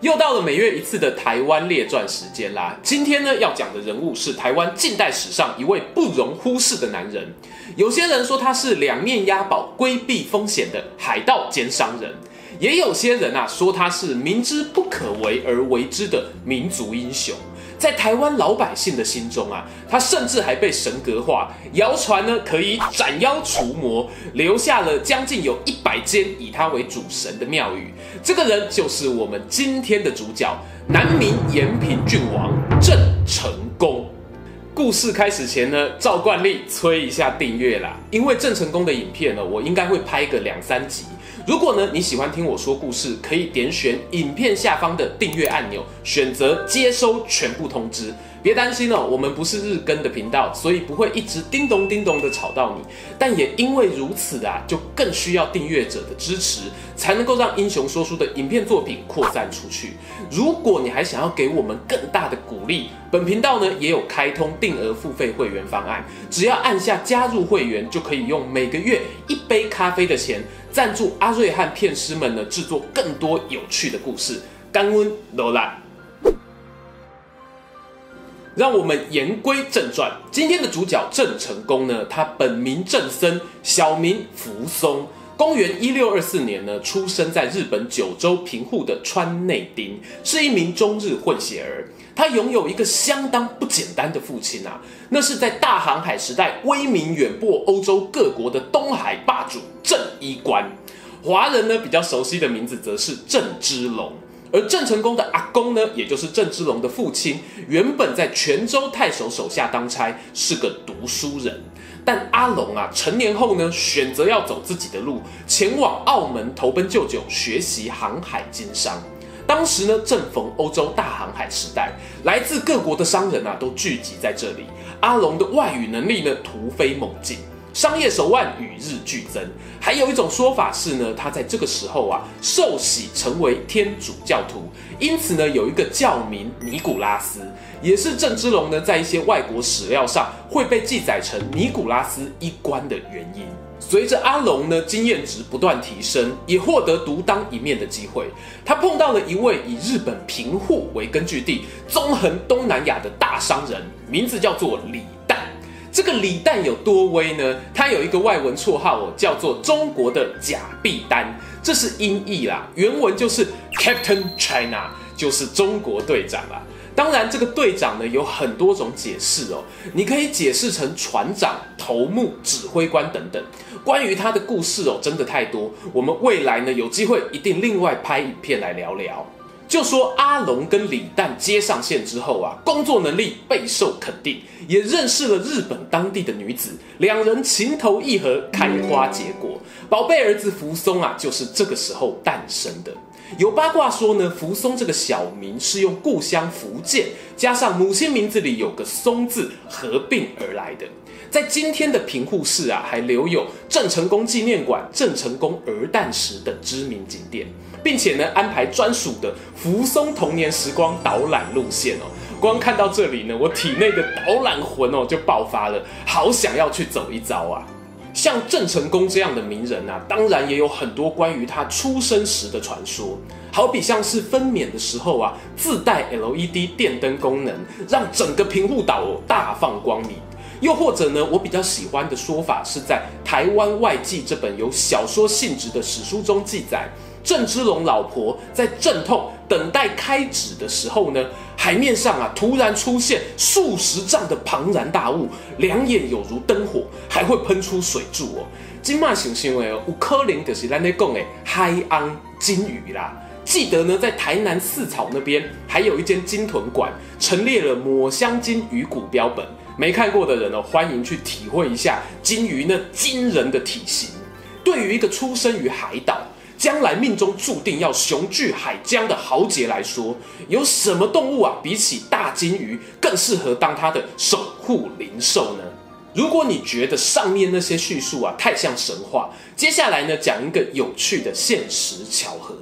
又到了每月一次的台湾列传时间啦！今天呢，要讲的人物是台湾近代史上一位不容忽视的男人。有些人说他是两面押宝、规避风险的海盗兼商人，也有些人啊说他是明知不可为而为之的民族英雄。在台湾老百姓的心中啊，他甚至还被神格化，谣传呢可以斩妖除魔，留下了将近有一百间以他为主神的庙宇。这个人就是我们今天的主角，南明延平郡王郑成功。故事开始前呢，照惯例催一下订阅啦，因为郑成功的影片呢，我应该会拍个两三集。如果呢你喜欢听我说故事，可以点选影片下方的订阅按钮，选择接收全部通知。别担心哦，我们不是日更的频道，所以不会一直叮咚叮咚的吵到你。但也因为如此啊，就更需要订阅者的支持，才能够让英雄说书的影片作品扩散出去。如果你还想要给我们更大的鼓励，本频道呢也有开通定额付费会员方案，只要按下加入会员，就可以用每个月一杯咖啡的钱赞助阿瑞和片师们呢制作更多有趣的故事。感恩罗兰。让我们言归正传，今天的主角郑成功呢，他本名郑森，小名扶松。公元一六二四年呢，出生在日本九州平户的川内町，是一名中日混血儿。他拥有一个相当不简单的父亲啊，那是在大航海时代威名远播欧洲各国的东海霸主郑伊官。华人呢比较熟悉的名字则是郑芝龙。而郑成功的阿公呢，也就是郑芝龙的父亲，原本在泉州太守手下当差，是个读书人。但阿龙啊，成年后呢，选择要走自己的路，前往澳门投奔舅舅，学习航海经商。当时呢，正逢欧洲大航海时代，来自各国的商人啊，都聚集在这里。阿龙的外语能力呢，突飞猛进。商业手腕与日俱增，还有一种说法是呢，他在这个时候啊受洗成为天主教徒，因此呢有一个教名尼古拉斯，也是郑芝龙呢在一些外国史料上会被记载成尼古拉斯一关的原因。随着阿龙呢经验值不断提升，也获得独当一面的机会，他碰到了一位以日本平户为根据地，纵横东南亚的大商人，名字叫做李旦。这个李旦有多威呢？他有一个外文绰号哦，叫做“中国的假币丹”，这是音译啦，原文就是 Captain China，就是中国队长啦。当然，这个队长呢有很多种解释哦，你可以解释成船长、头目、指挥官等等。关于他的故事哦，真的太多，我们未来呢有机会一定另外拍影片来聊聊。就说阿龙跟李旦接上线之后啊，工作能力备受肯定，也认识了日本当地的女子，两人情投意合，开花结果，宝贝儿子扶松啊，就是这个时候诞生的。有八卦说呢，扶松这个小名是用故乡福建加上母亲名字里有个松字合并而来的。在今天的平户市啊，还留有郑成功纪念馆、郑成功儿诞时等知名景点，并且呢安排专属的扶松童年时光导览路线哦。光看到这里呢，我体内的导览魂哦就爆发了，好想要去走一遭啊！像郑成功这样的名人啊，当然也有很多关于他出生时的传说，好比像是分娩的时候啊，自带 LED 电灯功能，让整个平户岛大放光明。又或者呢，我比较喜欢的说法是在《台湾外记》这本有小说性质的史书中记载，郑芝龙老婆在阵痛等待开指的时候呢，海面上啊突然出现数十丈的庞然大物，两眼有如灯火，还会喷出水柱哦。金马行星为哦，有可能就是咱咧讲的海洋金鱼啦。记得呢，在台南四草那边还有一间鲸豚馆，陈列了抹香鲸鱼骨标本。没看过的人呢，欢迎去体会一下鲸鱼那惊人的体型。对于一个出生于海岛、将来命中注定要雄踞海疆的豪杰来说，有什么动物啊，比起大鲸鱼更适合当他的守护灵兽呢？如果你觉得上面那些叙述啊太像神话，接下来呢，讲一个有趣的现实巧合。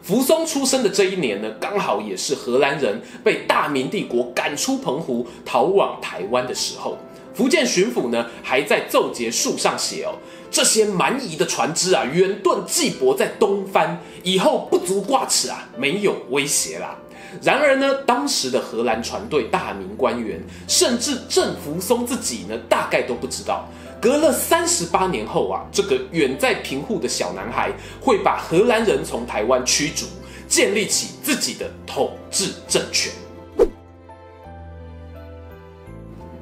福松出生的这一年呢，刚好也是荷兰人被大明帝国赶出澎湖，逃往台湾的时候。福建巡抚呢，还在奏节书上写哦。这些蛮夷的船只啊，远遁计泊在东番，以后不足挂齿啊，没有威胁啦。然而呢，当时的荷兰船队大明官员，甚至郑福松自己呢，大概都不知道，隔了三十八年后啊，这个远在平户的小男孩，会把荷兰人从台湾驱逐，建立起自己的统治政权。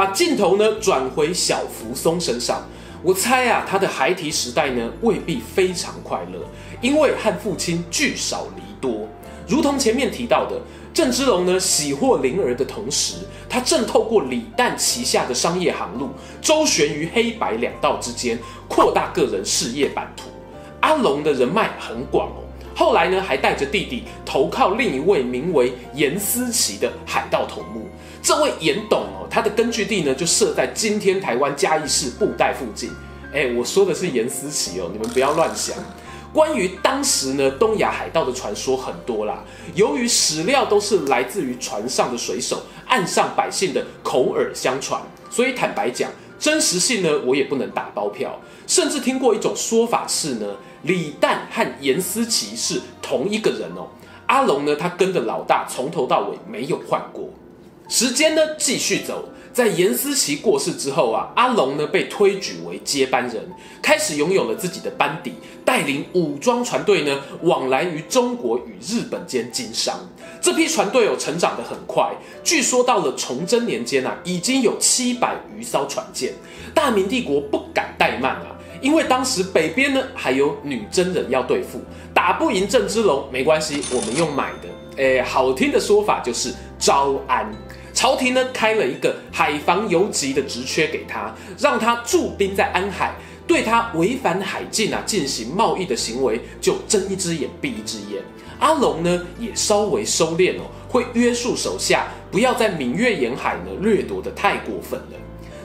把镜头呢转回小福松身上。我猜啊，他的孩提时代呢未必非常快乐，因为和父亲聚少离多。如同前面提到的，郑芝龙呢喜获麟儿的同时，他正透过李旦旗下的商业航路，周旋于黑白两道之间，扩大个人事业版图。阿龙的人脉很广哦，后来呢还带着弟弟投靠另一位名为严思齐的海盗头目。这位严董哦，他的根据地呢就设在今天台湾嘉义市布袋附近。哎，我说的是严思齐哦，你们不要乱想。关于当时呢东亚海盗的传说很多啦，由于史料都是来自于船上的水手、岸上百姓的口耳相传，所以坦白讲，真实性呢我也不能打包票。甚至听过一种说法是呢，李旦和严思齐是同一个人哦。阿龙呢，他跟着老大从头到尾没有换过。时间呢继续走，在严思齐过世之后啊，阿龙呢被推举为接班人，开始拥有了自己的班底，带领武装船队呢往来于中国与日本间经商。这批船队有成长得很快，据说到了崇祯年间啊，已经有七百余艘船舰。大明帝国不敢怠慢啊，因为当时北边呢还有女真人要对付，打不赢郑芝龙没关系，我们用买的，诶，好听的说法就是招安。朝廷呢开了一个海防游击的职缺给他，让他驻兵在安海，对他违反海禁啊进行贸易的行为就睁一只眼闭一只眼。阿龙呢也稍微收敛哦，会约束手下不要在闽粤沿海呢掠夺得太过分了。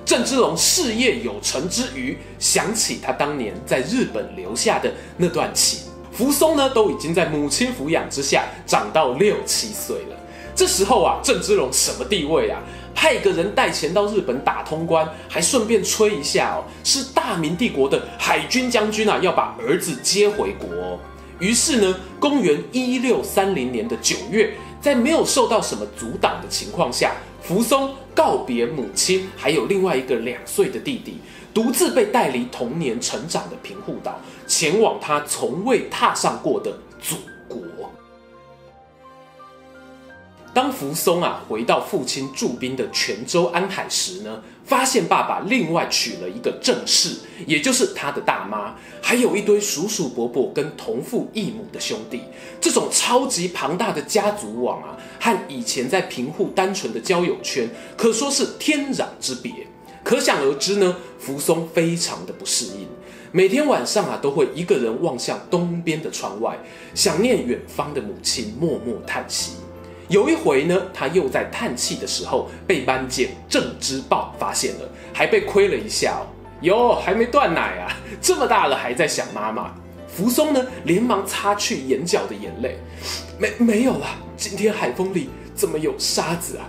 郑芝龙事业有成之余，想起他当年在日本留下的那段情，福松呢都已经在母亲抚养之下长到六七岁了。这时候啊，郑芝龙什么地位啊？派个人带钱到日本打通关，还顺便吹一下哦，是大明帝国的海军将军啊，要把儿子接回国哦。于是呢，公元一六三零年的九月，在没有受到什么阻挡的情况下，福松告别母亲，还有另外一个两岁的弟弟，独自被带离童年成长的平户岛，前往他从未踏上过的祖当福松啊回到父亲驻兵的泉州安海时呢，发现爸爸另外娶了一个正室，也就是他的大妈，还有一堆叔叔伯伯跟同父异母的兄弟。这种超级庞大的家族网啊，和以前在平户单纯的交友圈可说是天壤之别。可想而知呢，福松非常的不适应，每天晚上啊都会一个人望向东边的窗外，想念远方的母亲，默默叹息。有一回呢，他又在叹气的时候被班姐郑之豹发现了，还被亏了一下哦。哟，还没断奶啊，这么大了还在想妈妈。福松呢，连忙擦去眼角的眼泪，没没有了。今天海风里怎么有沙子啊？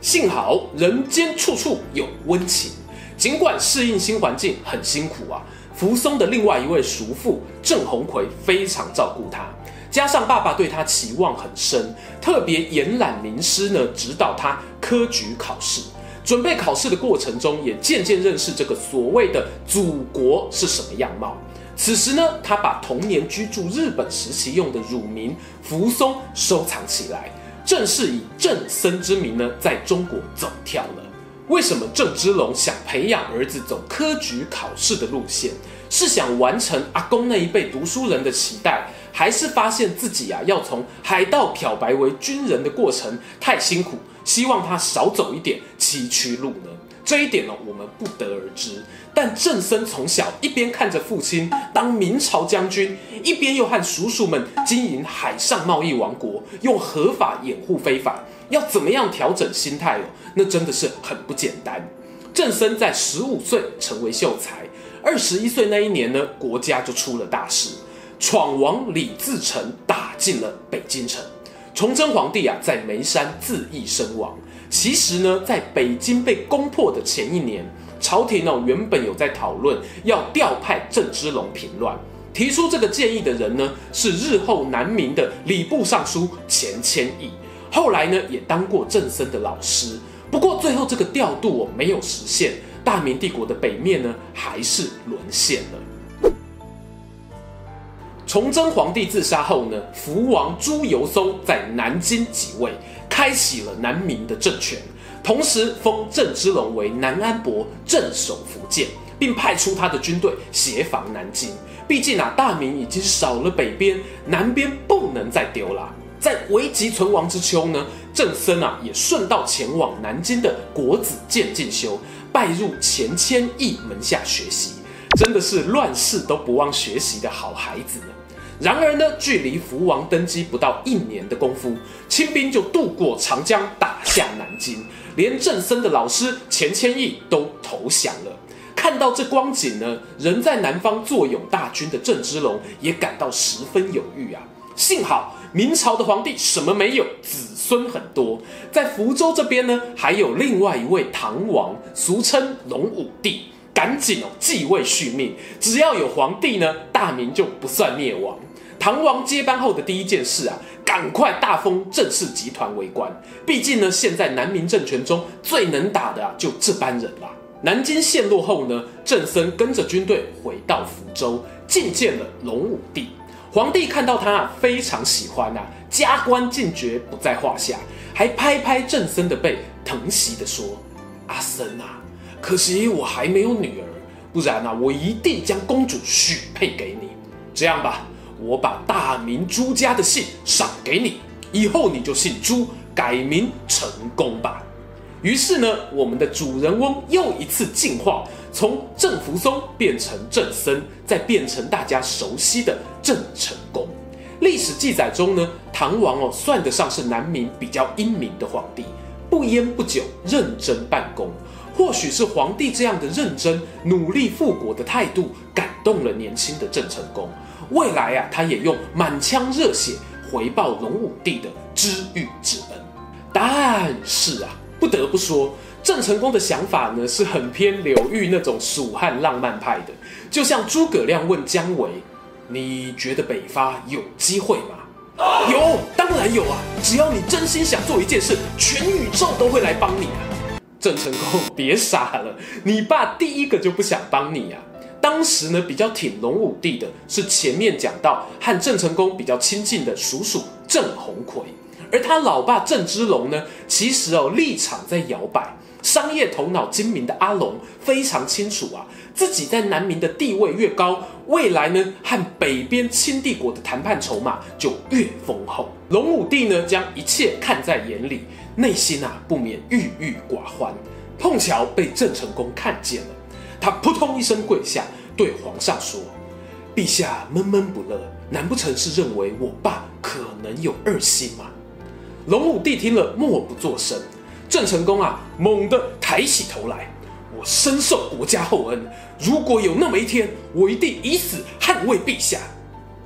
幸好人间处处有温情，尽管适应新环境很辛苦啊，福松的另外一位叔父郑鸿奎非常照顾他。加上爸爸对他期望很深，特别延揽名师呢，指导他科举考试。准备考试的过程中，也渐渐认识这个所谓的祖国是什么样貌。此时呢，他把童年居住日本时期用的乳名福松收藏起来，正式以正森之名呢，在中国走跳了。为什么郑芝龙想培养儿子走科举考试的路线？是想完成阿公那一辈读书人的期待？还是发现自己啊，要从海盗漂白为军人的过程太辛苦，希望他少走一点，崎岖路呢？这一点呢，我们不得而知。但郑森从小一边看着父亲当明朝将军，一边又和叔叔们经营海上贸易王国，用合法掩护非法，要怎么样调整心态哦？那真的是很不简单。郑森在十五岁成为秀才，二十一岁那一年呢，国家就出了大事，闯王李自成打进了北京城，崇祯皇帝啊在眉山自缢身亡。其实呢，在北京被攻破的前一年，朝廷哦原本有在讨论要调派郑芝龙平乱，提出这个建议的人呢是日后南明的礼部尚书钱谦益，后来呢也当过郑森的老师。不过最后这个调度哦没有实现，大明帝国的北面呢还是沦陷了。崇祯皇帝自杀后呢，福王朱由崧在南京即位。开启了南明的政权，同时封郑芝龙为南安伯镇守福建，并派出他的军队协防南京。毕竟啊，大明已经少了北边，南边不能再丢了。在危急存亡之秋呢，郑森啊也顺道前往南京的国子监进修，拜入钱谦益门下学习，真的是乱世都不忘学习的好孩子呢。然而呢，距离福王登基不到一年的功夫，清兵就渡过长江，打下南京，连郑森的老师钱谦益都投降了。看到这光景呢，人在南方坐拥大军的郑芝龙也感到十分犹豫啊。幸好明朝的皇帝什么没有，子孙很多，在福州这边呢，还有另外一位唐王，俗称隆武帝，赶紧哦继位续命。只要有皇帝呢，大明就不算灭亡。唐王接班后的第一件事啊，赶快大封郑氏集团为官。毕竟呢，现在南明政权中最能打的，就这班人了。南京陷落后呢，郑森跟着军队回到福州，觐见了隆武帝。皇帝看到他啊，非常喜欢啊，加官进爵不在话下，还拍拍郑森的背，疼惜地说：“阿森啊，可惜我还没有女儿，不然啊，我一定将公主许配给你。这样吧。”我把大明朱家的姓赏给你，以后你就姓朱，改名成功吧。于是呢，我们的主人翁又一次进化，从郑福松变成郑森，再变成大家熟悉的郑成功。历史记载中呢，唐王哦算得上是南明比较英明的皇帝，不烟不酒，认真办公。或许是皇帝这样的认真、努力复国的态度，感动了年轻的郑成功。未来啊，他也用满腔热血回报隆武帝的知遇之恩。但是啊，不得不说，郑成功的想法呢是很偏刘裕那种蜀汉浪漫派的。就像诸葛亮问姜维：“你觉得北伐有机会吗？”“有，当然有啊！只要你真心想做一件事，全宇宙都会来帮你！”郑成功，别傻了，你爸第一个就不想帮你啊！当时呢，比较挺隆武帝的是前面讲到和郑成功比较亲近的叔叔郑鸿逵，而他老爸郑芝龙呢，其实哦立场在摇摆。商业头脑精明的阿龙非常清楚啊，自己在南明的地位越高，未来呢和北边清帝国的谈判筹码就越丰厚。隆武帝呢将一切看在眼里，内心啊不免郁郁寡欢。碰巧被郑成功看见了。他扑通一声跪下，对皇上说：“陛下闷闷不乐，难不成是认为我爸可能有二心吗？”隆武帝听了，默不作声。郑成功啊，猛地抬起头来：“我深受国家厚恩，如果有那么一天，我一定以死捍卫陛下。”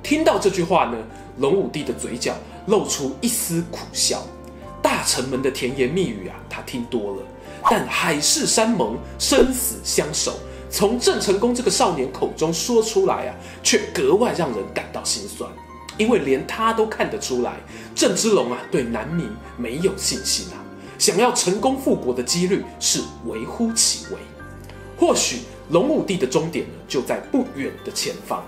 听到这句话呢，隆武帝的嘴角露出一丝苦笑。大臣们的甜言蜜语啊，他听多了。但海誓山盟、生死相守，从郑成功这个少年口中说出来啊，却格外让人感到心酸。因为连他都看得出来，郑芝龙啊，对南明没有信心啊，想要成功复国的几率是微乎其微。或许隆武帝的终点呢，就在不远的前方，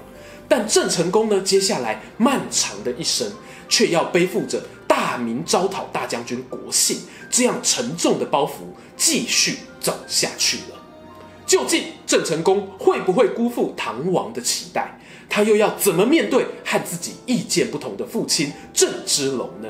但郑成功呢，接下来漫长的一生，却要背负着大明招讨大将军国姓这样沉重的包袱。继续走下去了，究竟郑成功会不会辜负唐王的期待？他又要怎么面对和自己意见不同的父亲郑芝龙呢？